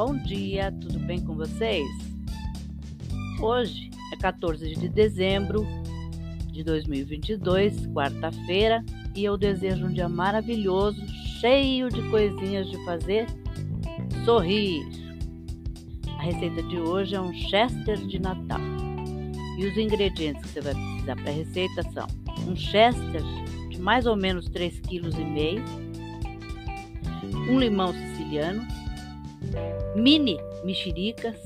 bom dia, tudo bem com vocês? Hoje é 14 de dezembro de 2022, quarta-feira, e eu desejo um dia maravilhoso, cheio de coisinhas de fazer sorrir. A receita de hoje é um Chester de Natal. E os ingredientes que você vai precisar para a receita são um Chester de mais ou menos 3,5 kg, um limão siciliano, mini mexericas,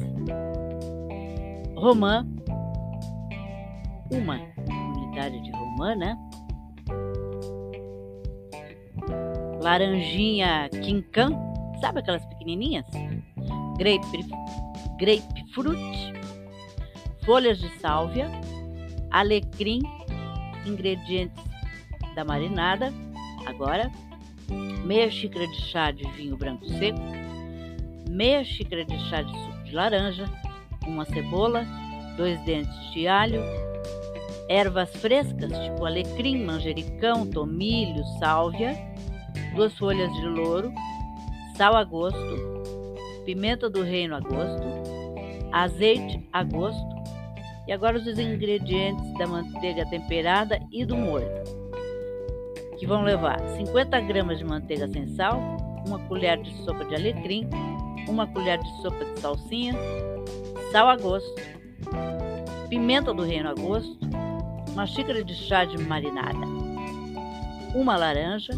romã, uma unidade de romã, né? Laranjinha quincan, sabe aquelas pequenininhas? Grape, grapefruit, folhas de sálvia, alecrim, ingredientes da marinada. Agora, meia xícara de chá de vinho branco seco, meia xícara de chá de suco de laranja, uma cebola, dois dentes de alho, ervas frescas tipo alecrim, manjericão, tomilho, sálvia, duas folhas de louro, sal a gosto, pimenta do reino a gosto, azeite a gosto e agora os ingredientes da manteiga temperada e do molho, que vão levar 50 gramas de manteiga sem sal, uma colher de sopa de alecrim, uma colher de sopa de salsinha, sal a gosto, pimenta do reino a gosto, uma xícara de chá de marinada, uma laranja,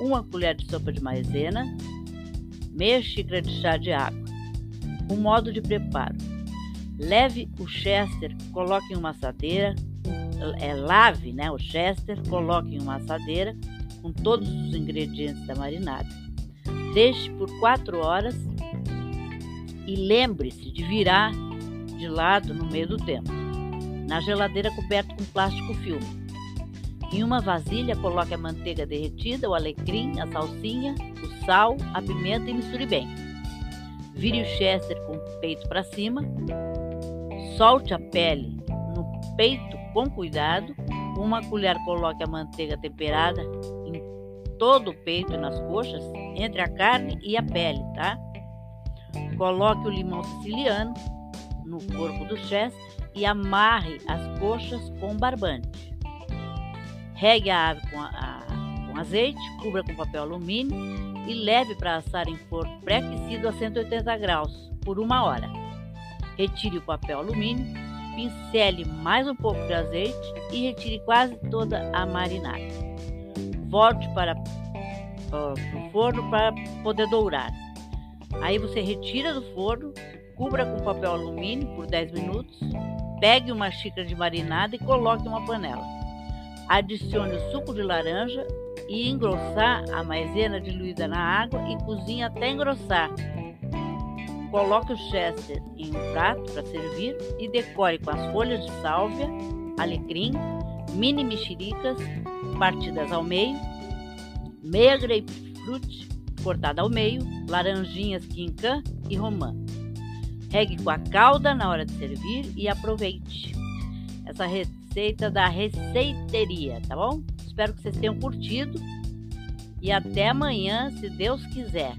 uma colher de sopa de maisena, meia xícara de chá de água. O modo de preparo: leve o chester, coloque em uma assadeira, é, lave né, o chester, coloque em uma assadeira com todos os ingredientes da marinada. Deixe por 4 horas e lembre-se de virar de lado no meio do tempo. Na geladeira coberto com plástico filme. Em uma vasilha, coloque a manteiga derretida, o alecrim, a salsinha, o sal, a pimenta e misture bem. Vire o chester com o peito para cima. Solte a pele no peito com cuidado. Uma colher, coloque a manteiga temperada em todo o peito e nas coxas, entre a carne e a pele, tá? Coloque o limão siciliano no corpo do chester e amarre as coxas com barbante. Regue a ave com, a, com azeite, cubra com papel alumínio e leve para assar em forno pré-aquecido a 180 graus por uma hora. Retire o papel alumínio, pincele mais um pouco de azeite e retire quase toda a marinada. Volte para, o forno para poder dourar. Aí você retira do forno, cubra com papel alumínio por 10 minutos, pegue uma xícara de marinada e coloque uma panela. Adicione o suco de laranja e engrossar a maisena diluída na água e cozinhe até engrossar. Coloque o chester em um prato para servir e decore com as folhas de sálvia, alecrim, mini mexericas partidas ao meio, meia grapefruit cortada ao meio, laranjinhas quincan e romã. Regue com a calda na hora de servir e aproveite essa receita da receiteria, tá bom? Espero que vocês tenham curtido e até amanhã, se Deus quiser.